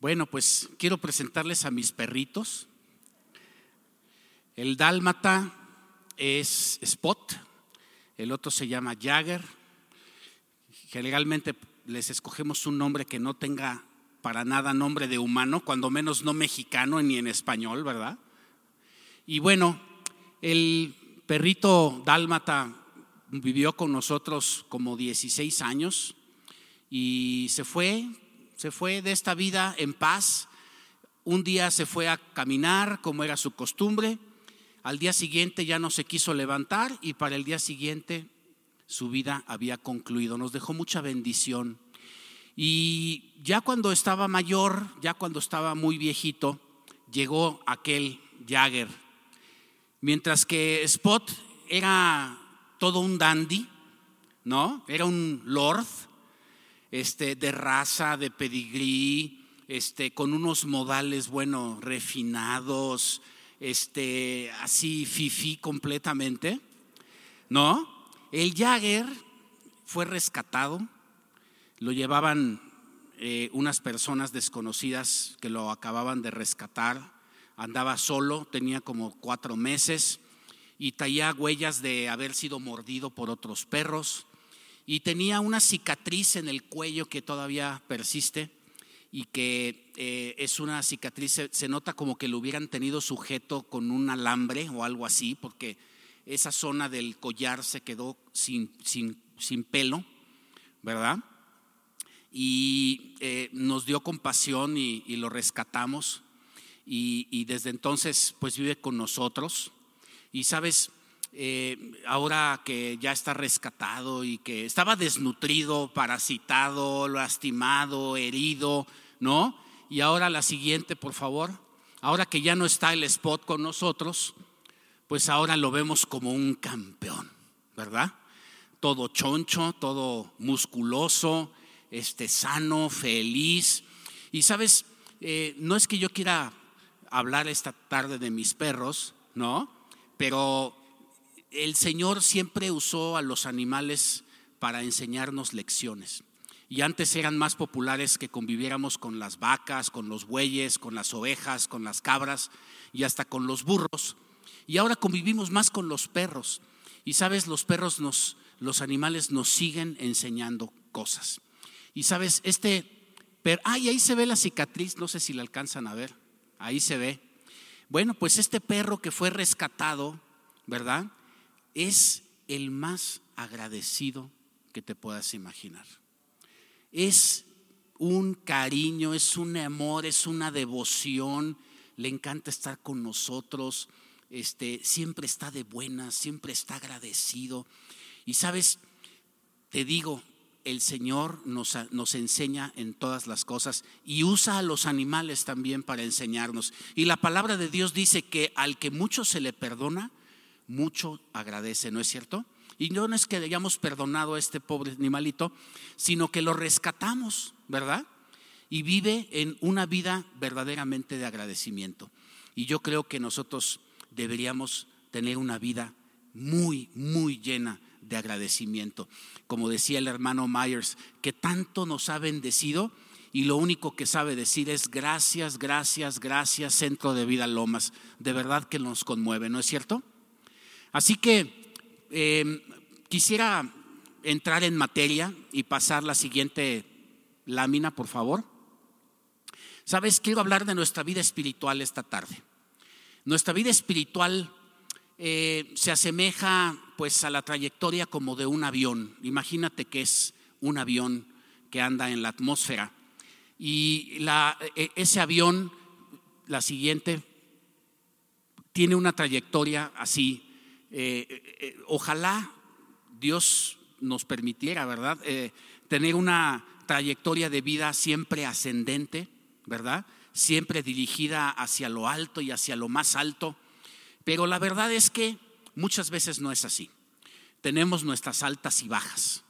Bueno, pues quiero presentarles a mis perritos. El dálmata es Spot, el otro se llama Jagger. Generalmente les escogemos un nombre que no tenga para nada nombre de humano, cuando menos no mexicano ni en español, ¿verdad? Y bueno, el perrito dálmata vivió con nosotros como 16 años y se fue, se fue de esta vida en paz. Un día se fue a caminar como era su costumbre, al día siguiente ya no se quiso levantar y para el día siguiente su vida había concluido. Nos dejó mucha bendición. Y ya cuando estaba mayor, ya cuando estaba muy viejito, llegó aquel Jagger. Mientras que Spot era todo un dandy, ¿no? Era un lord, este, de raza, de pedigrí, este, con unos modales, bueno, refinados, este, así fifi completamente, ¿no? El Jagger fue rescatado, lo llevaban eh, unas personas desconocidas que lo acababan de rescatar, andaba solo, tenía como cuatro meses y traía huellas de haber sido mordido por otros perros y tenía una cicatriz en el cuello que todavía persiste y que eh, es una cicatriz, se, nota como que lo hubieran tenido sujeto con un alambre o algo así, porque esa zona del collar se quedó sin, sin, pelo, ¿verdad? Y eh, nos dio compasión y, lo rescatamos y, y desde entonces pues vive con nosotros. Y sabes, eh, ahora que ya está rescatado y que estaba desnutrido, parasitado, lastimado, herido, ¿no? Y ahora la siguiente, por favor. Ahora que ya no está el spot con nosotros, pues ahora lo vemos como un campeón, ¿verdad? Todo choncho, todo musculoso, este, sano, feliz. Y sabes, eh, no es que yo quiera hablar esta tarde de mis perros, ¿no? Pero el Señor siempre usó a los animales para enseñarnos lecciones. Y antes eran más populares que conviviéramos con las vacas, con los bueyes, con las ovejas, con las cabras y hasta con los burros. Y ahora convivimos más con los perros. Y sabes, los perros nos, los animales nos siguen enseñando cosas. Y sabes, este ay, ahí se ve la cicatriz, no sé si la alcanzan a ver, ahí se ve. Bueno, pues este perro que fue rescatado, ¿verdad? Es el más agradecido que te puedas imaginar. Es un cariño, es un amor, es una devoción. Le encanta estar con nosotros. Este, siempre está de buenas, siempre está agradecido. Y sabes, te digo, el Señor nos, nos, enseña en todas las cosas y usa a los animales también para enseñarnos. Y la palabra de Dios dice que al que mucho se le perdona, mucho agradece, ¿no es cierto? Y no es que hayamos perdonado a este pobre animalito, sino que lo rescatamos, ¿verdad? Y vive en una vida verdaderamente de agradecimiento. Y yo creo que nosotros deberíamos tener una vida muy, muy llena de agradecimiento. Como decía el hermano Myers, que tanto nos ha bendecido y lo único que sabe decir es gracias, gracias, gracias, Centro de Vida Lomas. De verdad que nos conmueve, ¿no es cierto? Así que em, quisiera entrar en materia y pasar la siguiente lámina, por favor. Sabes, quiero hablar de nuestra vida espiritual esta tarde. Nuestra vida espiritual eh, se asemeja pues a la trayectoria como de un avión. Imagínate que es un avión que anda en la atmósfera. Y e, ese avión, la siguiente, tiene una trayectoria así. Eh, eh, ojalá Dios nos permitiera, ¿verdad? tener una trayectoria de vida siempre ascendente, ¿verdad? Siempre dirigida hacia lo alto y hacia lo más alto pero la verdad es que muchas veces no es así. Tenemos nuestras altas y bajas.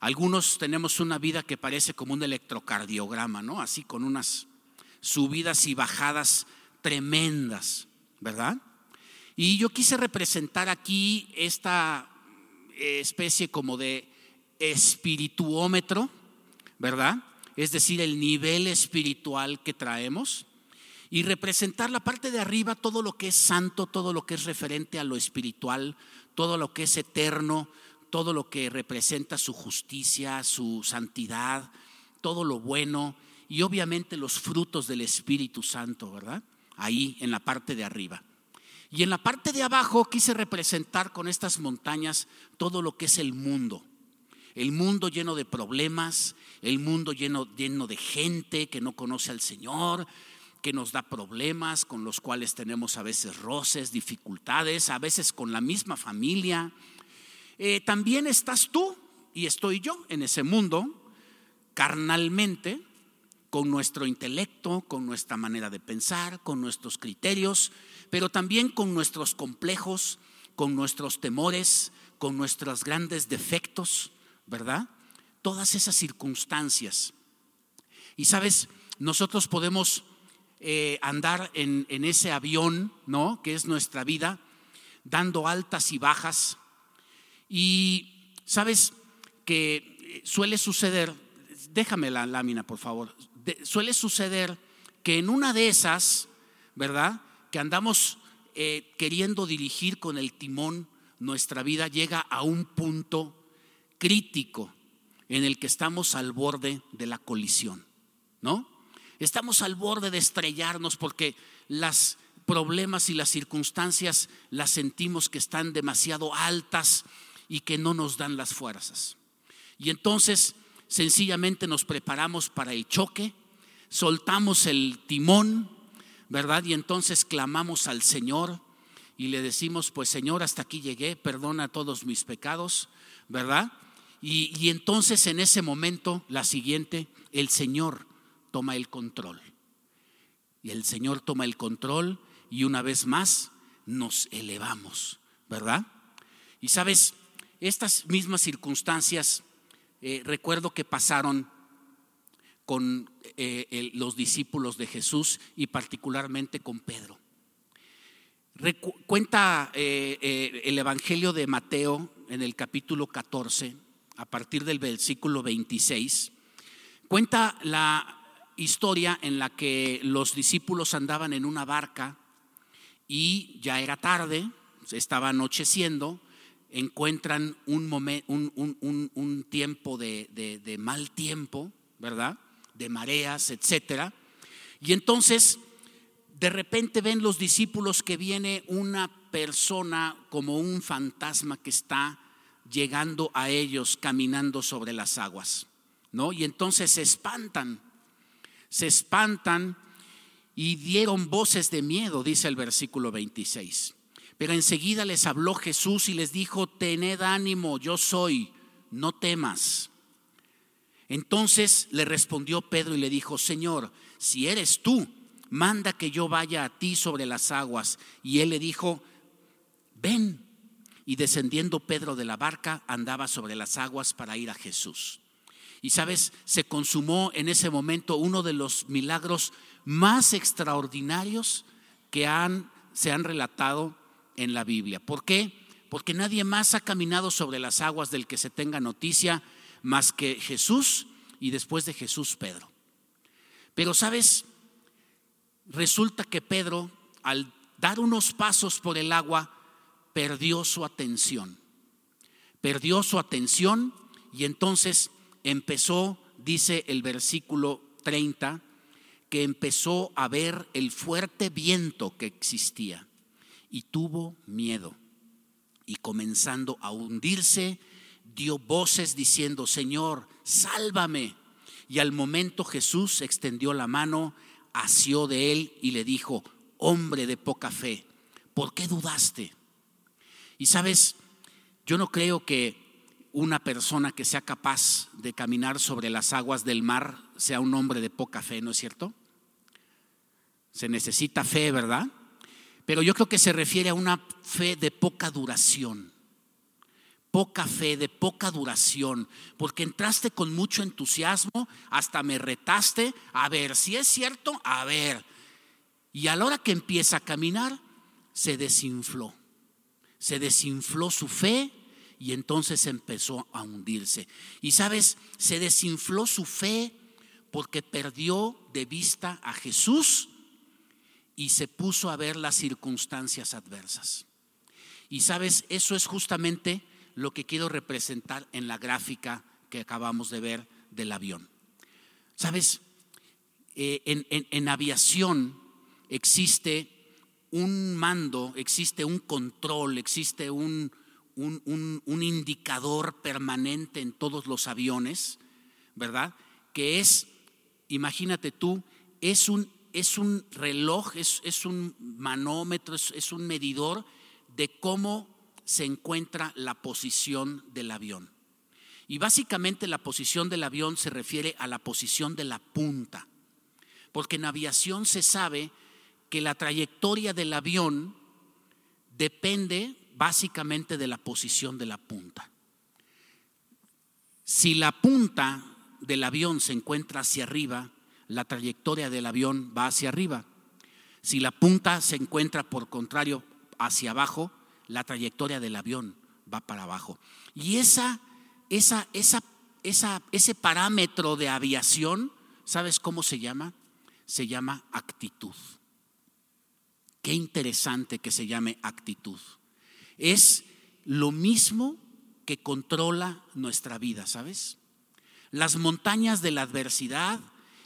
Algunos tenemos una vida que parece como un electrocardiograma, ¿no? Así con unas subidas y bajadas tremendas, ¿verdad? Y yo quise representar aquí esta especie como de espirituómetro, ¿verdad? es decir, el nivel espiritual que traemos, y representar la parte de arriba, todo lo que es santo, todo lo que es referente a lo espiritual, todo lo que es eterno, todo lo que representa su justicia, su santidad, todo lo bueno y obviamente los frutos del Espíritu Santo, ¿verdad? Ahí en la parte de arriba. Y en la parte de abajo quise representar con estas montañas todo lo que es el mundo. El mundo lleno de problemas, el mundo lleno, lleno de gente que no conoce al Señor, que nos da problemas, con los cuales tenemos a veces roces, dificultades, a veces con la misma familia. Eh, también estás tú y estoy yo en ese mundo, carnalmente, con nuestro intelecto, con nuestra manera de pensar, con nuestros criterios, pero también con nuestros complejos, con nuestros temores, con nuestros grandes defectos, ¿verdad? Todas esas circunstancias. Y sabes, nosotros podemos eh, andar en, en, ese avión, ¿no? Que es nuestra vida, dando altas y bajas. Y sabes que suele suceder, déjame la lámina, por favor, suele suceder que en una de esas, ¿verdad? Que andamos eh, queriendo dirigir con el timón nuestra vida, llega a un punto crítico en el que estamos al borde de la colisión, ¿no? Estamos al borde de estrellarnos porque las problemas y las circunstancias las sentimos que están demasiado altas y que no nos dan las fuerzas. Y entonces sencillamente nos preparamos para el choque, soltamos el timón, ¿verdad? Y entonces clamamos al Señor y le decimos, pues Señor, hasta aquí llegué, perdona todos mis pecados, ¿verdad? Y, y entonces en ese momento, la siguiente, el Señor toma el control. Y el Señor toma el control y una vez más nos elevamos, ¿verdad? Y sabes, estas mismas circunstancias eh, recuerdo que pasaron con eh, los discípulos de Jesús y particularmente con Pedro. cuenta eh, el Evangelio de Mateo en el capítulo 14, a partir del versículo 26, cuenta la historia en la que los discípulos andaban en una barca y ya era tarde, se estaba anocheciendo, encuentran un, un, tiempo de, de, mal tiempo, ¿verdad? De mareas, etcétera. Y entonces, de repente ven los discípulos que viene una persona como un fantasma que está llegando a ellos caminando sobre las aguas, ¿no? Y entonces se espantan se espantan y dieron voces de miedo, dice el versículo 26. Pero enseguida les habló Jesús y les dijo, tened ánimo, yo soy, no temas. Entonces le respondió Pedro y le dijo, Señor, si eres tú, manda que yo vaya a ti sobre las aguas. Y él le dijo, ven. Y descendiendo Pedro de la barca, andaba sobre las aguas para ir a Jesús. Y sabes, se consumó en ese momento uno de los milagros más extraordinarios que han, se han relatado en la Biblia. ¿Por qué? Porque nadie más ha caminado sobre las aguas del que se tenga noticia más que Jesús y después de Jesús Pedro. Pero sabes, resulta que Pedro al dar unos pasos por el agua perdió su atención. Perdió su atención y entonces empezó, dice el versículo 30, que empezó a ver el fuerte viento que existía y tuvo miedo. Y comenzando a hundirse, dio voces diciendo, Señor, sálvame. Y al momento Jesús extendió la mano, asió de él y le dijo, hombre de poca fe, ¿por qué dudaste? Y sabes, yo no creo que una persona que sea capaz de caminar sobre las aguas del mar sea un hombre de poca fe, ¿no es cierto? Se necesita fe, ¿verdad? Pero yo creo que se refiere a una fe de poca duración. Poca fe, de poca duración, porque entraste con mucho entusiasmo, hasta me retaste, a ver, si es cierto, a ver. Y a la hora que empieza a caminar, se desinfló. Se desinfló su fe y entonces empezó a hundirse. Y sabes, se desinfló su fe porque perdió de vista a Jesús y se puso a ver las circunstancias adversas. Y sabes, eso es justamente lo que quiero representar en la gráfica que acabamos de ver del avión. Sabes, eh, en, aviación existe un mando, existe un control, existe un, un, indicador permanente en todos los aviones, ¿verdad? Que es, imagínate tú, es un, es un reloj, es, es un manómetro, es, es un medidor de cómo se encuentra la posición del avión. Y básicamente la posición del avión se refiere a la posición de la punta, porque en aviación se sabe que la trayectoria del avión depende básicamente de la posición de la punta. Si la punta del avión se encuentra hacia arriba, la trayectoria del avión va hacia arriba. Si la punta se encuentra por contrario hacia abajo, la trayectoria del avión va para abajo. Y esa, esa, esa, esa, ese parámetro de aviación, ¿sabes cómo se llama? Se llama actitud. Qué interesante que se llame actitud. Es lo mismo que controla nuestra vida, ¿sabes? Las montañas de la adversidad,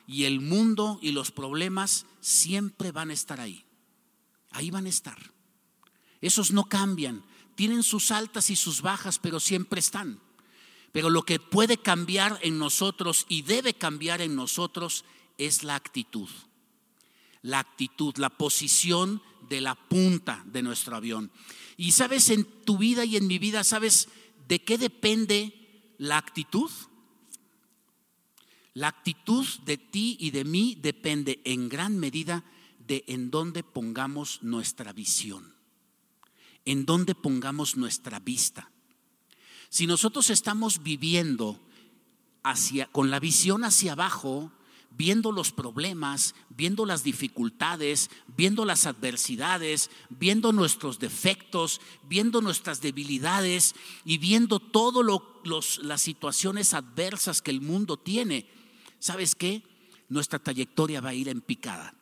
y el mundo y los problemas siempre van a estar ahí. Ahí van a estar. Esos no cambian. Tienen sus altas y sus bajas, pero siempre están. Pero lo que puede cambiar en nosotros y debe cambiar en nosotros es la actitud. La actitud, la posición de la punta de nuestro avión. Y sabes, en tu vida y en mi vida, ¿sabes de qué depende la actitud? La actitud de ti y de mí depende en gran medida de en dónde pongamos nuestra visión, en dónde pongamos nuestra vista. Si nosotros estamos viviendo hacia, con la visión hacia abajo, viendo los problemas, viendo las dificultades, viendo las adversidades, viendo nuestros defectos, viendo nuestras debilidades y viendo todas las situaciones adversas que el mundo tiene, ¿sabes qué? Nuestra trayectoria va a ir en picada.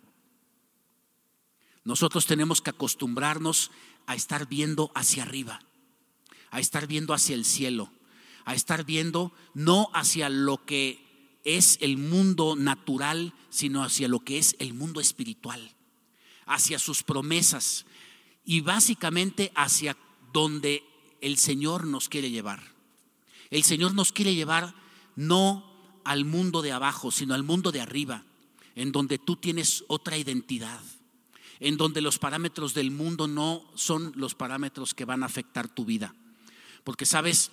Nosotros tenemos que acostumbrarnos a estar viendo hacia arriba, a estar viendo hacia el cielo, a estar viendo no hacia lo que es el mundo natural, sino hacia lo que es el mundo espiritual, hacia sus promesas y básicamente hacia donde el Señor nos quiere llevar. El Señor nos quiere llevar no al mundo de abajo, sino al mundo de arriba, en donde tú tienes otra identidad, en donde los parámetros del mundo no son los parámetros que van a afectar tu vida. Porque sabes,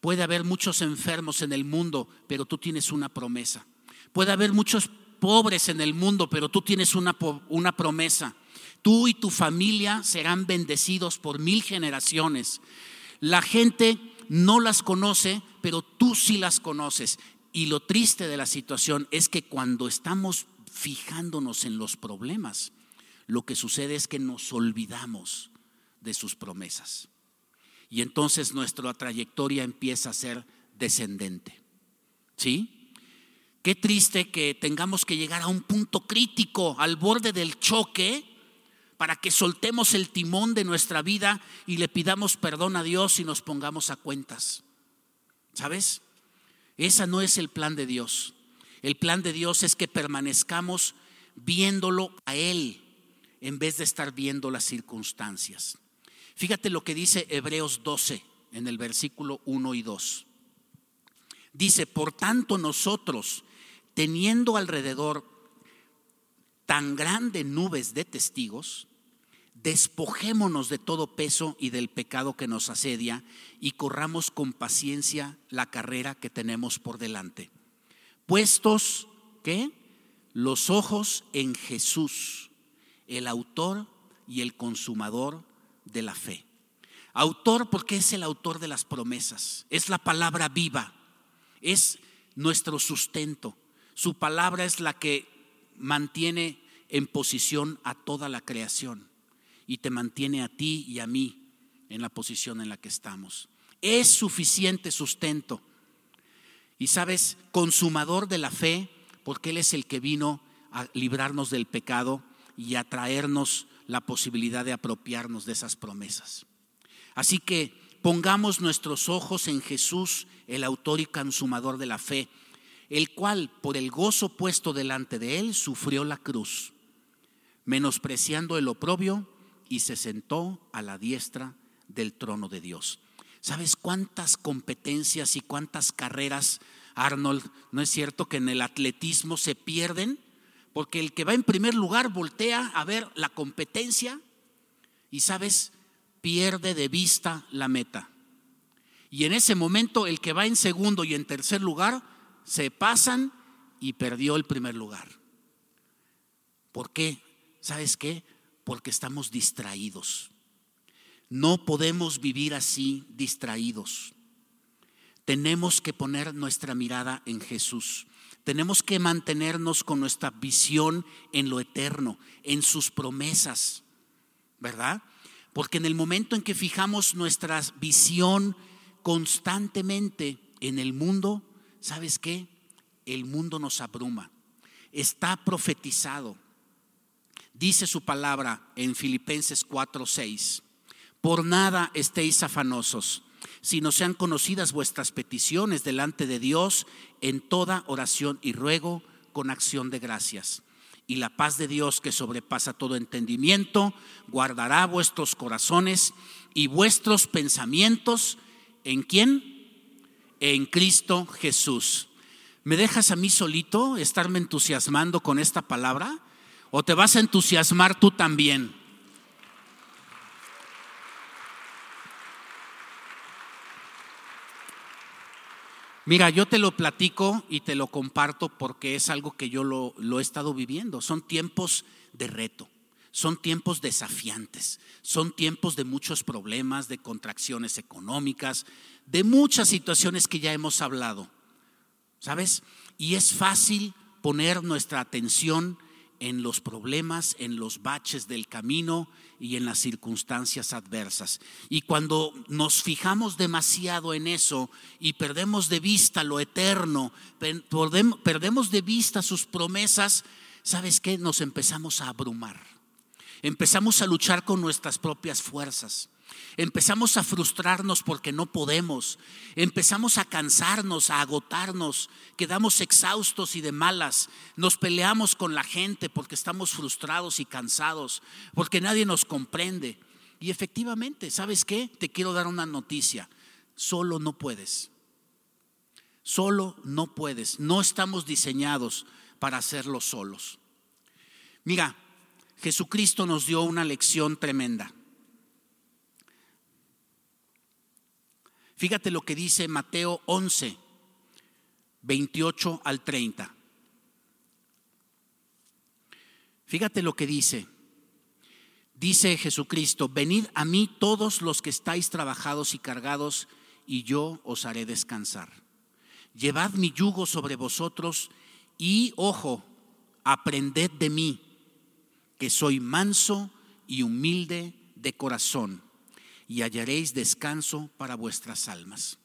puede haber muchos enfermos en el mundo, pero tú tienes una promesa. Puede haber muchos pobres en el mundo, pero tú tienes una, una promesa. Tú y tu familia serán bendecidos por mil generaciones. La gente no las conoce, pero tú sí las conoces. Y lo triste de la situación es que cuando estamos fijándonos en los problemas, lo que sucede es que nos olvidamos de sus promesas. Y entonces nuestra trayectoria empieza a ser descendente. ¿Sí? Qué triste que tengamos que llegar a un punto crítico, al borde del choque, para que soltemos el timón de nuestra vida y le pidamos perdón a Dios y nos pongamos a cuentas. ¿Sabes? Esa no es el plan de Dios. El plan de Dios es que permanezcamos viéndolo a Él en vez de estar viendo las circunstancias. Fíjate lo que dice Hebreos 12 en el versículo 1 y 2. Dice, por tanto nosotros, teniendo alrededor tan grande nubes de testigos, despojémonos de todo peso y del pecado que nos asedia y corramos con paciencia la carrera que tenemos por delante. Puestos, ¿qué? Los ojos en Jesús, el autor y el consumador de la fe. Autor porque es el autor de las promesas, es la palabra viva, es nuestro sustento. Su palabra es la que mantiene en posición a toda la creación y te mantiene a ti y a mí en la posición en la que estamos. Es suficiente sustento. Y sabes, consumador de la fe, porque Él es el que vino a librarnos del pecado y a traernos la posibilidad de apropiarnos de esas promesas. Así que pongamos nuestros ojos en Jesús, el autor y consumador de la fe, el cual por el gozo puesto delante de él sufrió la cruz, menospreciando el oprobio y se sentó a la diestra del trono de Dios. ¿Sabes cuántas competencias y cuántas carreras, Arnold? ¿No es cierto que en el atletismo se pierden? Porque el que va en primer lugar voltea a ver la competencia y, ¿sabes? Pierde de vista la meta. Y en ese momento el que va en segundo y en tercer lugar se pasan y perdió el primer lugar. ¿Por qué? ¿Sabes qué? Porque estamos distraídos. No podemos vivir así distraídos. Tenemos que poner nuestra mirada en Jesús. Tenemos que mantenernos con nuestra visión en lo eterno, en sus promesas, ¿verdad? Porque en el momento en que fijamos nuestra visión constantemente en el mundo, ¿sabes qué? El mundo nos abruma. Está profetizado. Dice su palabra en Filipenses 4:6. Por nada estéis afanosos, sino sean conocidas vuestras peticiones delante de Dios en toda oración y ruego con acción de gracias. Y la paz de Dios que sobrepasa todo entendimiento, guardará vuestros corazones y vuestros pensamientos. ¿En quién? En Cristo Jesús. ¿Me dejas a mí solito estarme entusiasmando con esta palabra? ¿O te vas a entusiasmar tú también? Mira, yo te lo platico y te lo comparto porque es algo que yo lo, lo, he estado viviendo. Son tiempos de reto, son tiempos desafiantes, son tiempos de muchos problemas, de contracciones económicas, de muchas situaciones que ya hemos hablado, ¿sabes? Y es fácil poner nuestra atención en los problemas, en los baches del camino y en las circunstancias adversas. Y cuando nos fijamos demasiado en eso y perdemos de vista lo eterno, perdemos de vista sus promesas, ¿sabes qué? Nos empezamos a abrumar. Empezamos a luchar con nuestras propias fuerzas. Empezamos a frustrarnos porque no podemos. Empezamos a cansarnos, a agotarnos. Quedamos exhaustos y de malas. Nos peleamos con la gente porque estamos frustrados y cansados, porque nadie nos comprende. Y efectivamente, ¿sabes qué? Te quiero dar una noticia. Solo no puedes. Solo no puedes. No estamos diseñados para hacerlo solos. Mira, Jesucristo nos dio una lección tremenda. Fíjate lo que dice Mateo 11, 28 al 30. Fíjate lo que dice. Dice Jesucristo, venid a mí todos los que estáis trabajados y cargados, y yo os haré descansar. Llevad mi yugo sobre vosotros y, ojo, aprended de mí, que soy manso y humilde de corazón y hallaréis descanso para vuestras almas.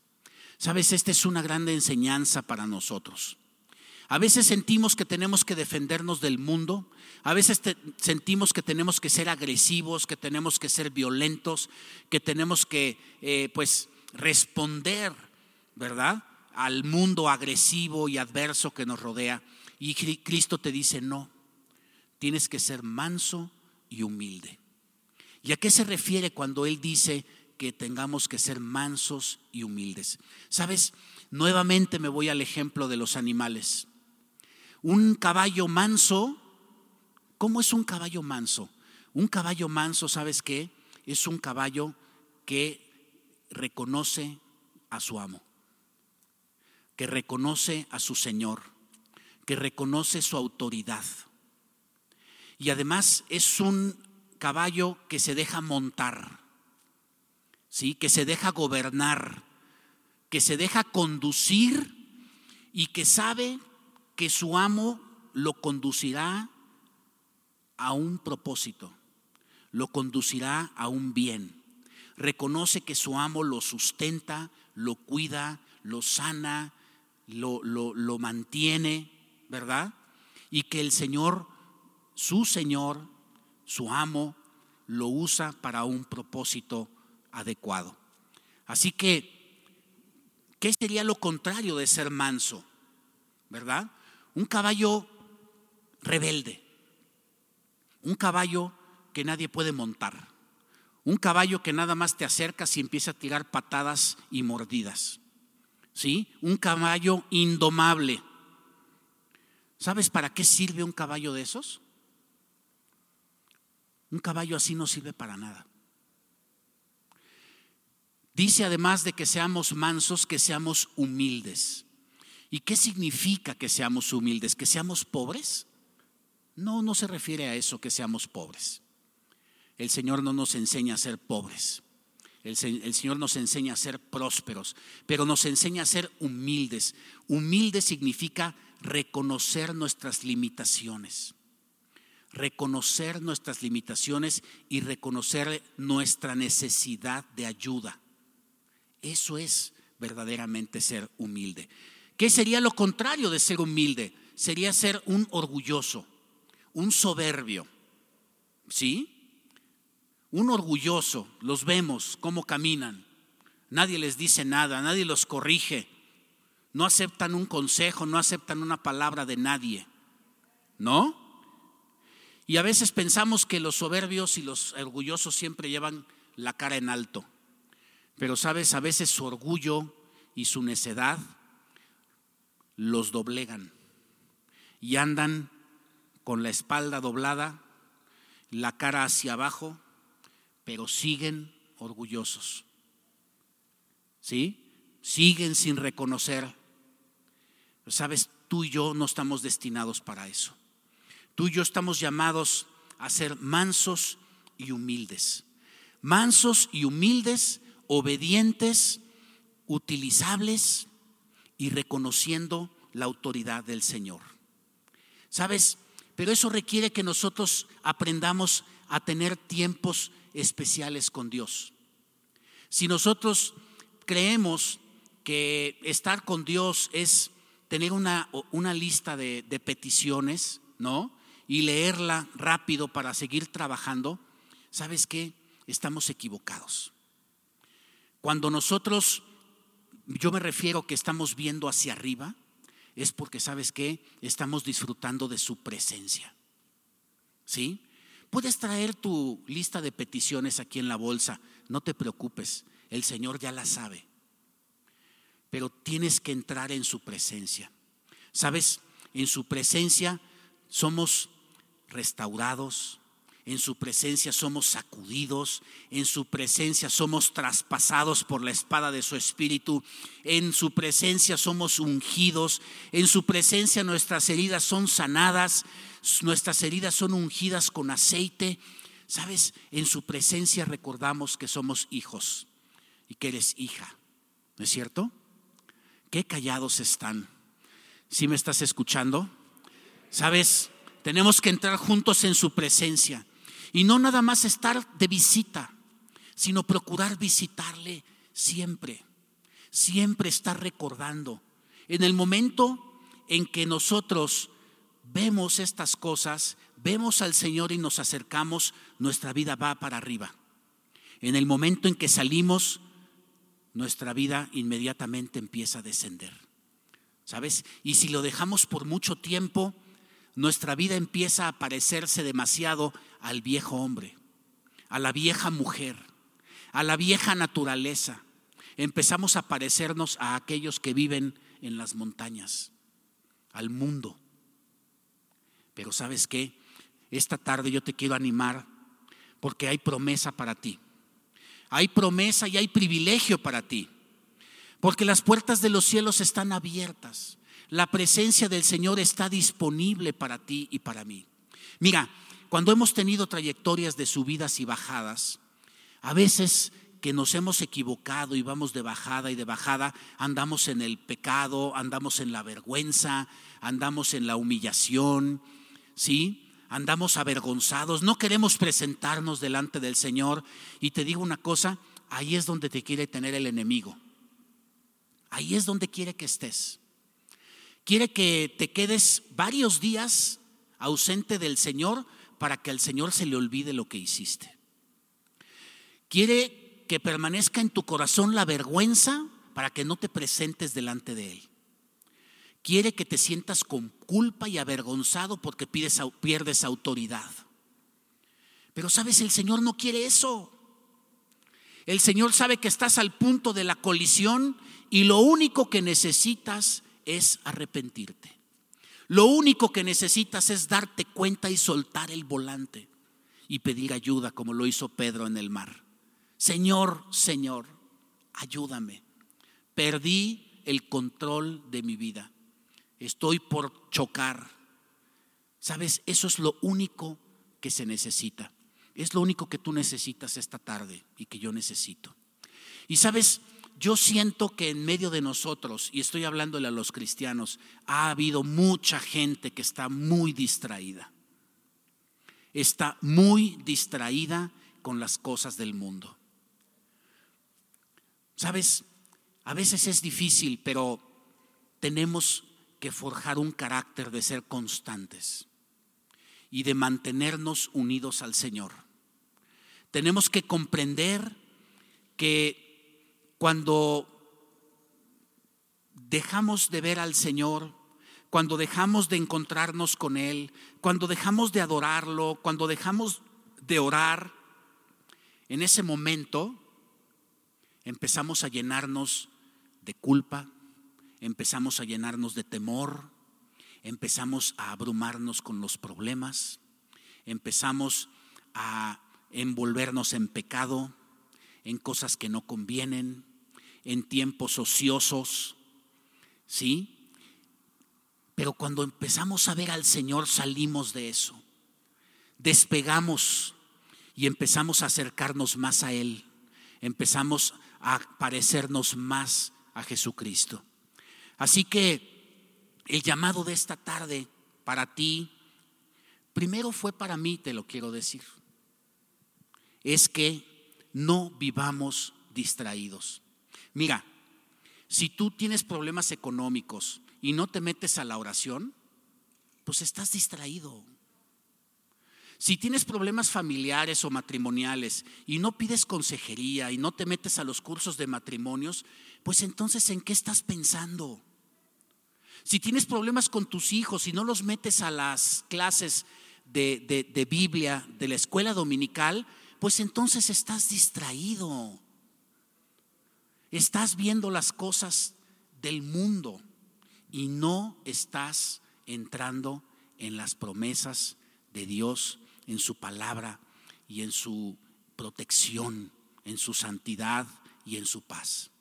Sabes, esta es una grande enseñanza para nosotros. A veces sentimos que tenemos que defendernos del mundo, a veces sentimos que tenemos que ser agresivos, que tenemos que ser violentos, que tenemos que eh, pues responder, ¿verdad? Al mundo agresivo y adverso que nos rodea. Y Cristo te dice, no, tienes que ser manso y humilde. ¿Y a qué se refiere cuando Él dice que tengamos que ser mansos y humildes? Sabes, nuevamente me voy al ejemplo de los animales. Un caballo manso, ¿cómo es un caballo manso? Un caballo manso, ¿sabes qué? Es un caballo que reconoce a su amo, que reconoce a su Señor, que reconoce su autoridad. Y además es un caballo que se deja montar, ¿sí? que se deja gobernar, que se deja conducir y que sabe que su amo lo conducirá a un propósito, lo conducirá a un bien. Reconoce que su amo lo sustenta, lo cuida, lo sana, lo, lo, lo mantiene, ¿verdad? Y que el Señor, su Señor, su amo, lo usa para un propósito adecuado. Así que, ¿qué sería lo contrario de ser manso? ¿Verdad? Un caballo rebelde, un caballo que nadie puede montar, un caballo que nada más te acercas y empieza a tirar patadas y mordidas. ¿Sí? Un caballo indomable. ¿Sabes para qué sirve un caballo de esos? Un caballo así no sirve para nada. Dice además de que seamos mansos, que seamos humildes. ¿Y qué significa que seamos humildes? ¿Que seamos pobres? No, no se refiere a eso, que seamos pobres. El Señor no nos enseña a ser pobres. El, Señor nos enseña a ser prósperos, pero nos enseña a ser humildes. Humilde significa reconocer nuestras limitaciones. Reconocer nuestras limitaciones y reconocer nuestra necesidad de ayuda. Eso es verdaderamente ser humilde. ¿Qué sería lo contrario de ser humilde? Sería ser un orgulloso, un soberbio. ¿Sí? Un orgulloso, los vemos cómo caminan. Nadie les dice nada, nadie los corrige. No aceptan un consejo, no aceptan una palabra de nadie. ¿No? Y a veces pensamos que los soberbios y los orgullosos siempre llevan la cara en alto. Pero sabes, a veces su orgullo y su necedad los doblegan y andan con la espalda doblada, la cara hacia abajo, pero siguen orgullosos. ¿Sí? Siguen sin reconocer. Sabes, tú y yo no estamos destinados para eso. Tú y yo estamos llamados a ser mansos y humildes. Mansos y humildes obedientes, utilizables y reconociendo la autoridad del Señor. ¿Sabes? Pero eso requiere que nosotros aprendamos a tener tiempos especiales con Dios. Si nosotros creemos que estar con Dios es tener una, una lista de, de peticiones, ¿no? Y leerla rápido para seguir trabajando, ¿sabes qué? Estamos equivocados. Cuando nosotros, yo me refiero que estamos viendo hacia arriba, es porque, ¿sabes qué? Estamos disfrutando de su presencia. ¿Sí? Puedes traer tu lista de peticiones aquí en la bolsa, no te preocupes, el Señor ya la sabe. Pero tienes que entrar en su presencia. ¿Sabes? En su presencia somos restaurados, en su presencia somos sacudidos, en su presencia somos traspasados por la espada de su espíritu, en su presencia somos ungidos, en su presencia nuestras heridas son sanadas, nuestras heridas son ungidas con aceite. Sabes, en su presencia recordamos que somos hijos y que eres hija, ¿no es cierto? Qué callados están. Si me estás escuchando? Sabes, tenemos que entrar juntos en su presencia. Y no nada más estar de visita, sino procurar visitarle siempre. Siempre estar recordando. En el momento en que nosotros vemos estas cosas, vemos al Señor y nos acercamos, nuestra vida va para arriba. En el momento en que salimos, nuestra vida inmediatamente empieza a descender. ¿Sabes? Y si lo dejamos por mucho tiempo, nuestra vida empieza a parecerse demasiado al viejo hombre, a la vieja mujer, a la vieja naturaleza. Empezamos a parecernos a aquellos que viven en las montañas, al mundo. Pero sabes qué? Esta tarde yo te quiero animar porque hay promesa para ti. Hay promesa y hay privilegio para ti. Porque las puertas de los cielos están abiertas. La presencia del Señor está disponible para ti y para mí. Mira, cuando hemos tenido trayectorias de subidas y bajadas, a veces que nos hemos equivocado y vamos de bajada y de bajada, andamos en el pecado, andamos en la vergüenza, andamos en la humillación, ¿sí? Andamos avergonzados, no queremos presentarnos delante del Señor. Y te digo una cosa, ahí es donde te quiere tener el enemigo. Ahí es donde quiere que estés. Quiere que te quedes varios días ausente del Señor para que al Señor se le olvide lo que hiciste. Quiere que permanezca en tu corazón la vergüenza para que no te presentes delante de Él. Quiere que te sientas con culpa y avergonzado porque pierdes autoridad. Pero sabes, el Señor no quiere eso. El Señor sabe que estás al punto de la colisión y lo único que necesitas es arrepentirte. Lo único que necesitas es darte cuenta y soltar el volante y pedir ayuda como lo hizo Pedro en el mar. Señor, Señor, ayúdame. Perdí el control de mi vida. Estoy por chocar. Sabes, eso es lo único que se necesita. Es lo único que tú necesitas esta tarde y que yo necesito. Y sabes, yo siento que en medio de nosotros, y estoy hablándole a los cristianos, ha habido mucha gente que está muy distraída. Está muy distraída con las cosas del mundo. Sabes, a veces es difícil, pero tenemos que forjar un carácter de ser constantes y de mantenernos unidos al Señor. Tenemos que comprender que cuando dejamos de ver al Señor, cuando dejamos de encontrarnos con Él, cuando dejamos de adorarlo, cuando dejamos de orar, en ese momento empezamos a llenarnos de culpa, empezamos a llenarnos de temor, empezamos a abrumarnos con los problemas, empezamos a envolvernos en pecado, en cosas que no convienen, en tiempos ociosos, ¿sí? Pero cuando empezamos a ver al Señor salimos de eso, despegamos y empezamos a acercarnos más a Él, empezamos a parecernos más a Jesucristo. Así que el llamado de esta tarde para ti, primero fue para mí, te lo quiero decir, es que no vivamos distraídos. Mira, si tú tienes problemas económicos y no te metes a la oración, pues estás distraído. Si tienes problemas familiares o matrimoniales y no pides consejería y no te metes a los cursos de matrimonios, pues entonces ¿en qué estás pensando? Si tienes problemas con tus hijos y no los metes a las clases de, de Biblia, de la escuela dominical, pues entonces estás distraído. Estás viendo las cosas del mundo y no estás entrando en las promesas de Dios en su palabra y en su protección, en su santidad y en su paz.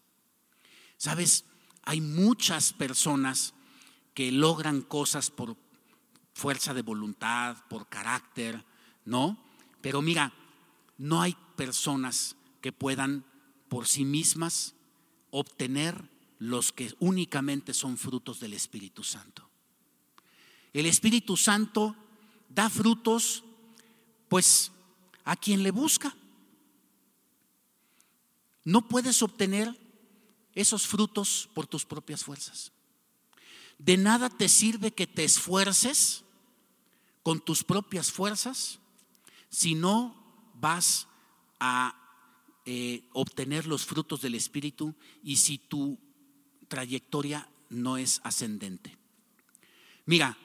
Sabes, hay muchas personas que logran cosas por fuerza de voluntad, por carácter, ¿no? Pero mira, no hay personas que puedan por sí mismas obtener los que únicamente son frutos del Espíritu Santo. El Espíritu Santo da frutos pues a quien le busca. No puedes obtener esos frutos por tus propias fuerzas. De nada te sirve que te esfuerces con tus propias fuerzas si no vas a eh, obtener los frutos del Espíritu y si tu trayectoria no es ascendente. Mira,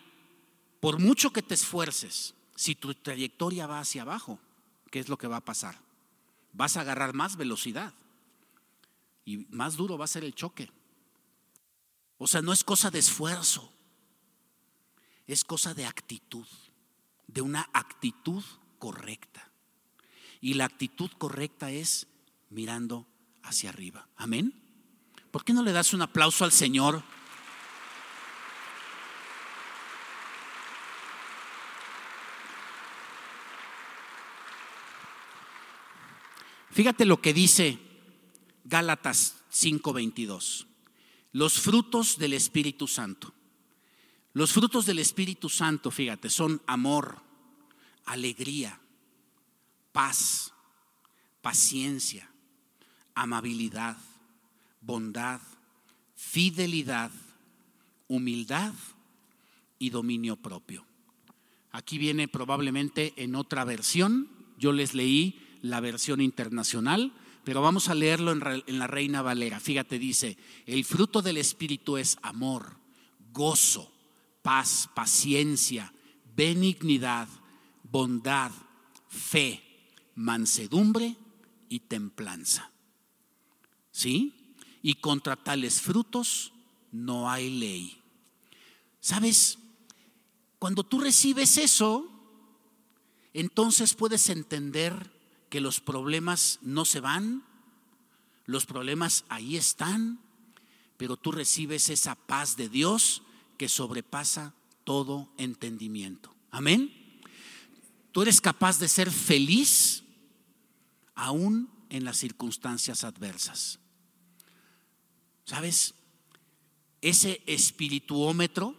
por mucho que te esfuerces, si tu trayectoria va hacia abajo, ¿qué es lo que va a pasar? Vas a agarrar más velocidad y más duro va a ser el choque. O sea, no es cosa de esfuerzo, es cosa de actitud, de una actitud correcta. Y la actitud correcta es mirando hacia arriba. Amén. ¿Por qué no le das un aplauso al Señor? Fíjate lo que dice Gálatas 5:22. Los frutos del Espíritu Santo. Los frutos del Espíritu Santo, fíjate, son amor, alegría, paz, paciencia, amabilidad, bondad, fidelidad, humildad y dominio propio. Aquí viene probablemente en otra versión, yo les leí la versión internacional, pero vamos a leerlo en, la Reina Valera. Fíjate, dice, el fruto del Espíritu es amor, gozo, paz, paciencia, benignidad, bondad, fe, mansedumbre y templanza. ¿Sí? Y contra tales frutos no hay ley. ¿Sabes? Cuando tú recibes eso, entonces puedes entender que los problemas no se van, los problemas ahí están, pero tú recibes esa paz de Dios que sobrepasa todo entendimiento. Amén. Tú eres capaz de ser feliz aún en las circunstancias adversas. ¿Sabes? Ese espirituómetro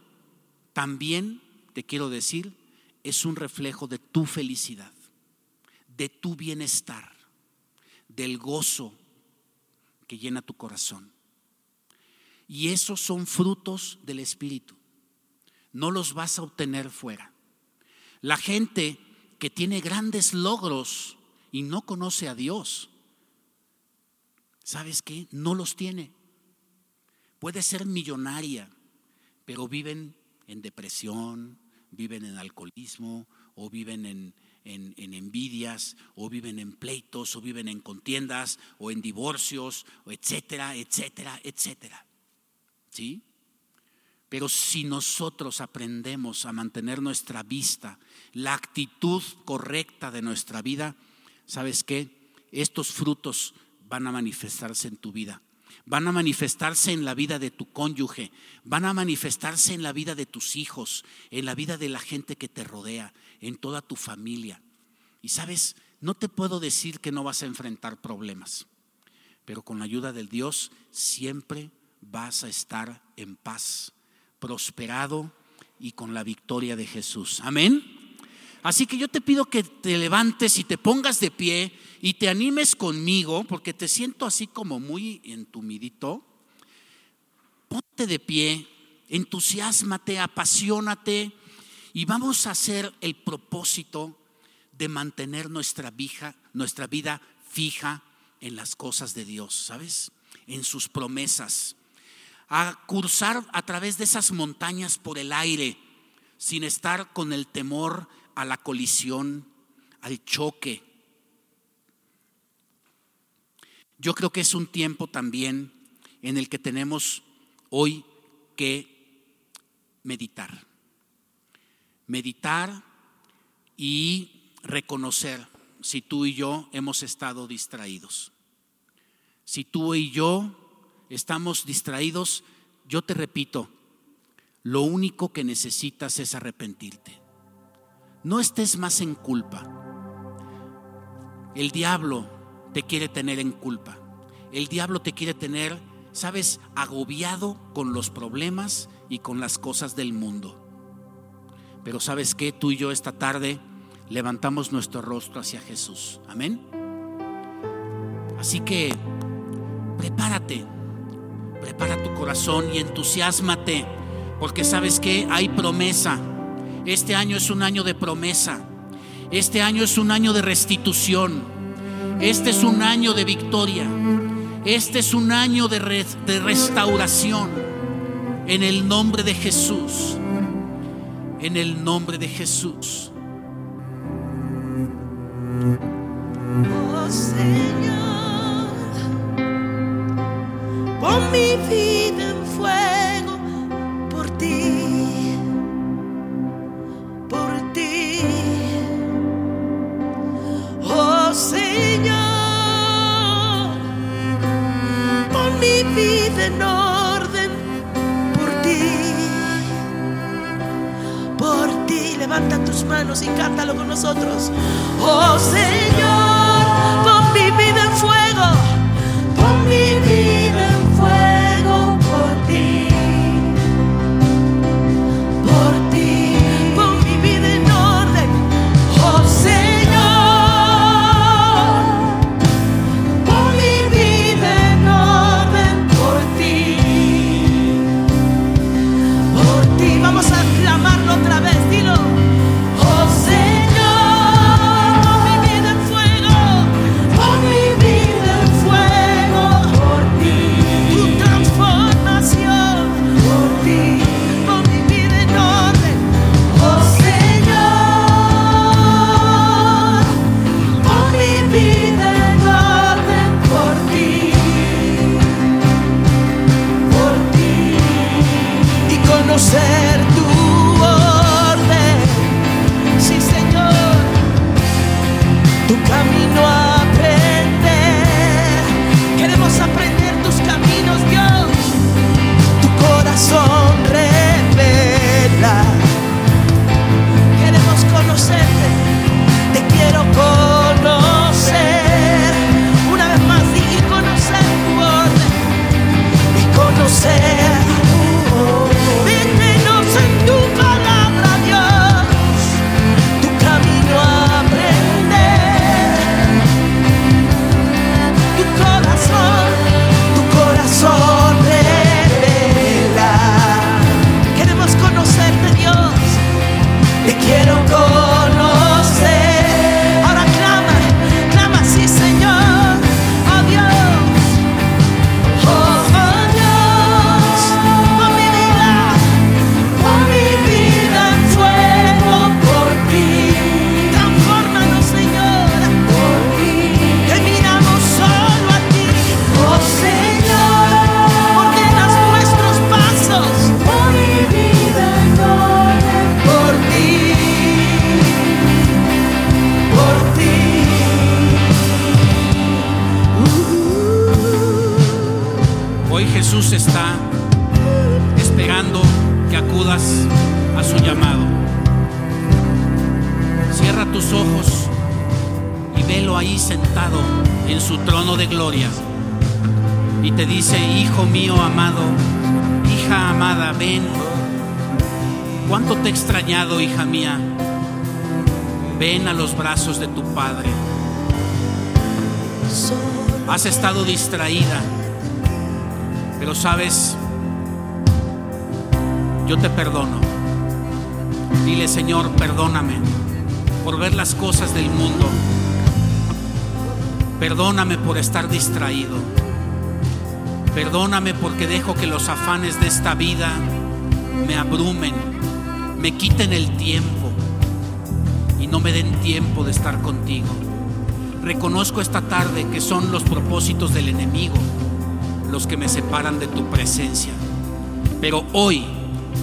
también, te quiero decir, es un reflejo de tu felicidad, de tu bienestar, del gozo que llena tu corazón. Y esos son frutos del Espíritu. No los vas a obtener fuera. La gente que tiene grandes logros y no conoce a Dios, ¿sabes qué? No los tiene. Puede ser millonaria, pero viven en depresión, viven en alcoholismo o viven en, en, envidias o viven en pleitos o viven en contiendas o en divorcios, etcétera, etcétera, etcétera. ¿Sí? Pero si nosotros aprendemos a mantener nuestra vista, la actitud correcta de nuestra vida, ¿sabes qué? Estos frutos van a manifestarse en tu vida. Van a manifestarse en la vida de tu cónyuge, van a manifestarse en la vida de tus hijos, en la vida de la gente que te rodea, en toda tu familia. Y sabes, no te puedo decir que no vas a enfrentar problemas, pero con la ayuda del Dios siempre vas a estar en paz, prosperado y con la victoria de Jesús. Amén. Así que yo te pido que te levantes y te pongas de pie y te animes conmigo, porque te siento así como muy entumidito. Ponte de pie, entusiasmate, apasionate y vamos a hacer el propósito de mantener nuestra, nuestra vida fija en las cosas de Dios, ¿sabes? En sus promesas. A cursar a través de esas montañas por el aire sin estar con el temor a la colisión, al choque. Yo creo que es un tiempo también en el que tenemos hoy que meditar. Meditar y reconocer si tú y yo hemos estado distraídos. Si tú y yo estamos distraídos, yo te repito, lo único que necesitas es arrepentirte. No estés más en culpa. El diablo te quiere tener en culpa. El diablo te quiere tener, sabes, agobiado con los problemas y con las cosas del mundo. Pero sabes que tú y yo esta tarde levantamos nuestro rostro hacia Jesús. Amén. Así que prepárate, prepara tu corazón y entusiasmate, porque sabes que hay promesa este año es un año de promesa. Este año es un año de restitución. Este es un año de victoria. Este es un año de, restauración. En el nombre de Jesús. En el nombre de Jesús. Oh Señor, pon mi vida en fuego en orden por ti. Por ti, levanta tus manos y cántalo con nosotros. Oh Señor, pon mi vida estado distraída, pero sabes, yo te perdono. Dile, Señor, perdóname por ver las cosas del mundo. Perdóname por estar distraído. Perdóname porque dejo que los afanes de esta vida me abrumen, me quiten el tiempo y no me den tiempo de estar contigo. Reconozco esta tarde que son los propósitos del enemigo los que me separan de tu presencia. Pero hoy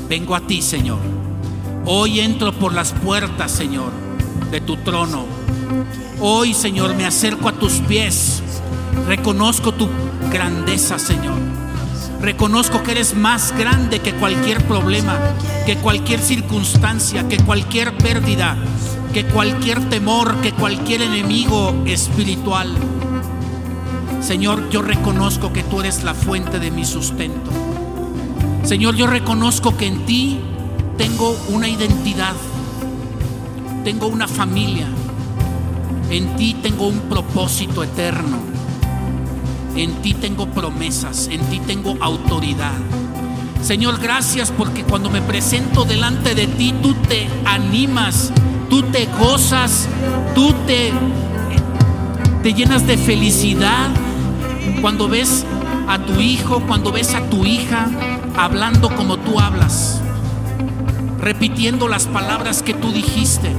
vengo a ti, Señor. Hoy entro por las puertas, Señor, de tu trono. Hoy, Señor, me acerco a tus pies. Reconozco tu grandeza, Señor. Reconozco que eres más grande que cualquier problema, que cualquier circunstancia, que cualquier pérdida, que cualquier temor, que cualquier enemigo espiritual. Señor, yo reconozco que tú eres la fuente de mi sustento. Señor, yo reconozco que en ti tengo una identidad, tengo una familia, en ti tengo un propósito eterno, en ti tengo promesas, en ti tengo autoridad. Señor, gracias porque cuando me presento delante de ti, tú te animas, tú te gozas, tú te, te llenas de felicidad cuando ves a tu hijo, cuando ves a tu hija hablando como tú hablas, repitiendo las palabras que tú dijiste,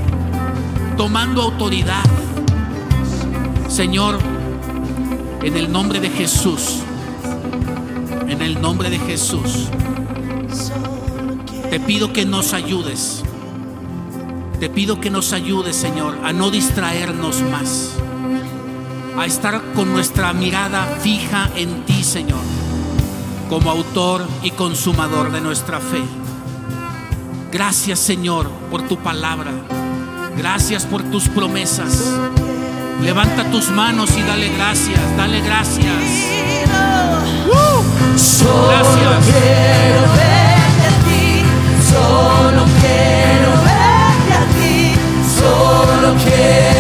tomando autoridad. Señor, en el nombre de Jesús, en el nombre de Jesús, te pido que nos ayudes. Te pido que nos ayudes, Señor, a no distraernos más a estar con nuestra mirada fija en ti, Señor, como autor y consumador de nuestra fe. Gracias, Señor, por tu palabra. Gracias por tus promesas. Levanta tus manos y dale gracias, dale gracias. Solo Gracias. quiero verte a ti, solo quiero solo quiero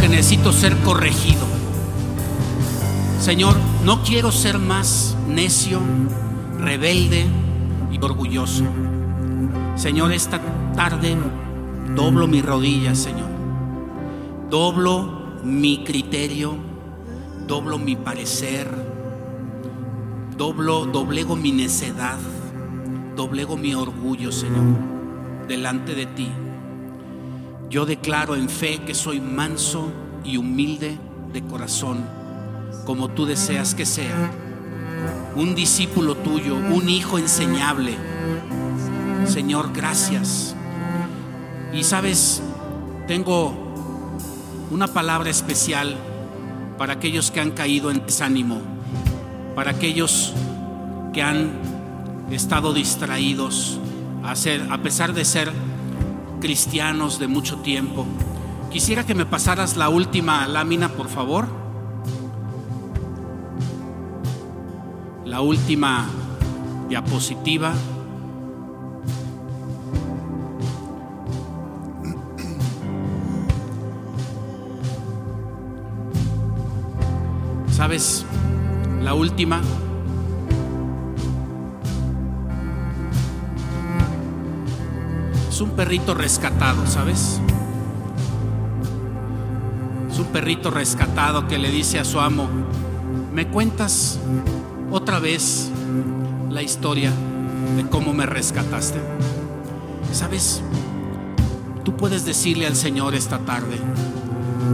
que necesito ser corregido. Señor, no quiero ser más necio, rebelde y orgulloso. Señor, esta tarde doblo mis rodillas, Señor. Doblo mi criterio doblo mi parecer, doblo, doblego mi necedad, doblego mi orgullo, Señor, delante de ti. Yo declaro en fe que soy manso y humilde de corazón, como tú deseas que sea. Un discípulo tuyo, un hijo enseñable. Señor, gracias. Y sabes, tengo una palabra especial para aquellos que han caído en desánimo, para aquellos que han estado distraídos, a, pesar de ser cristianos de mucho tiempo. Quisiera que me pasaras la última lámina, por favor. La última diapositiva. ¿Sabes? La última. Un perrito rescatado, ¿sabes? Es un perrito rescatado que le dice a su amo, ¿me cuentas otra vez la historia de cómo me rescataste? ¿Sabes? Tú puedes decirle al Señor esta tarde,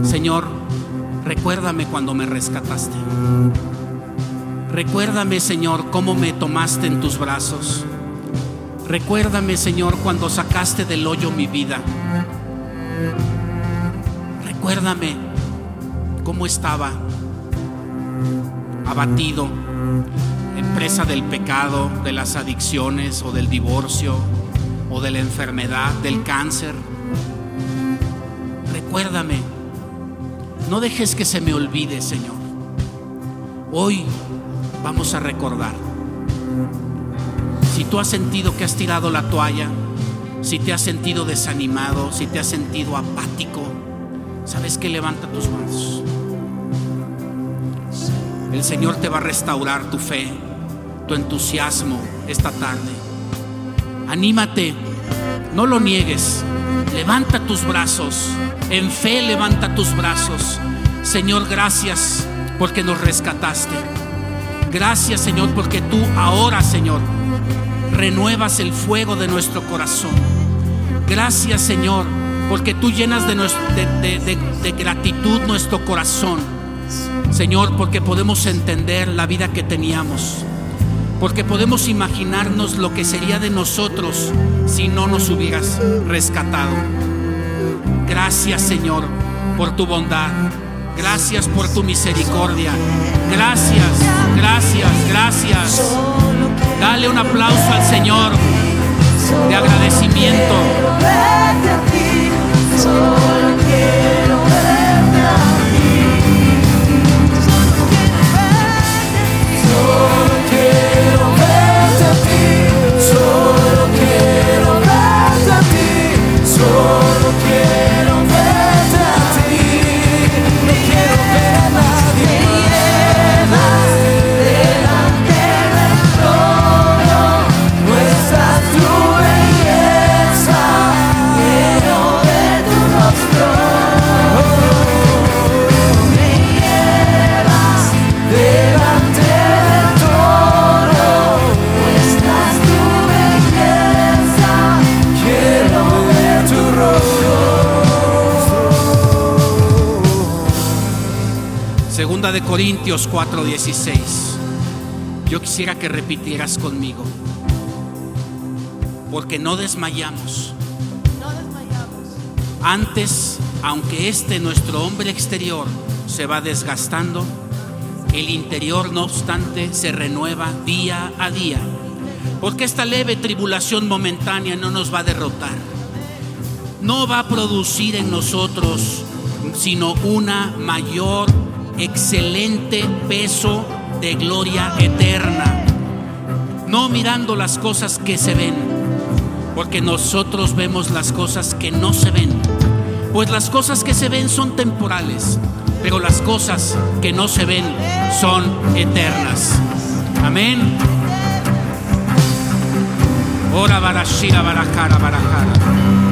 Señor, recuérdame cuando me rescataste. Recuérdame, Señor, cómo me tomaste en tus brazos. Recuérdame, Señor, cuando sacaste del hoyo mi vida. Recuérdame cómo estaba abatido, en presa del pecado, de las adicciones o del divorcio o de la enfermedad, del cáncer. Recuérdame, no dejes que se me olvide, Señor. Hoy vamos a recordar. Si tú has sentido que has tirado la toalla, si te has sentido desanimado, si te has sentido apático, sabes que levanta tus manos. El Señor te va a restaurar tu fe, tu entusiasmo esta tarde. Anímate, no lo niegues. Levanta tus brazos, en fe levanta tus brazos. Señor, gracias porque nos rescataste. Gracias, Señor, porque tú ahora, Señor, renuevas el fuego de nuestro corazón. Gracias, Señor, porque tú llenas de, gratitud nuestro corazón. Señor, porque podemos entender la vida que teníamos. Porque podemos imaginarnos lo que sería de nosotros si no nos hubieras rescatado. Gracias, Señor, por tu bondad. Gracias por tu misericordia. Gracias, gracias, gracias. Dale un aplauso al Señor de agradecimiento. Corintios 4:16. Yo quisiera que repitieras conmigo. Porque no desmayamos. No desmayamos. Antes, aunque este nuestro hombre exterior se va desgastando, el interior no obstante se renueva día a día. Porque esta leve tribulación momentánea no nos va a derrotar. No va a producir en nosotros sino una mayor, excelente peso de gloria eterna. No mirando las cosas que se ven, porque nosotros vemos las cosas que no se ven. Pues las cosas que se ven son temporales, pero las cosas que no se ven son eternas. Amén. Ora barashira barakara barakara.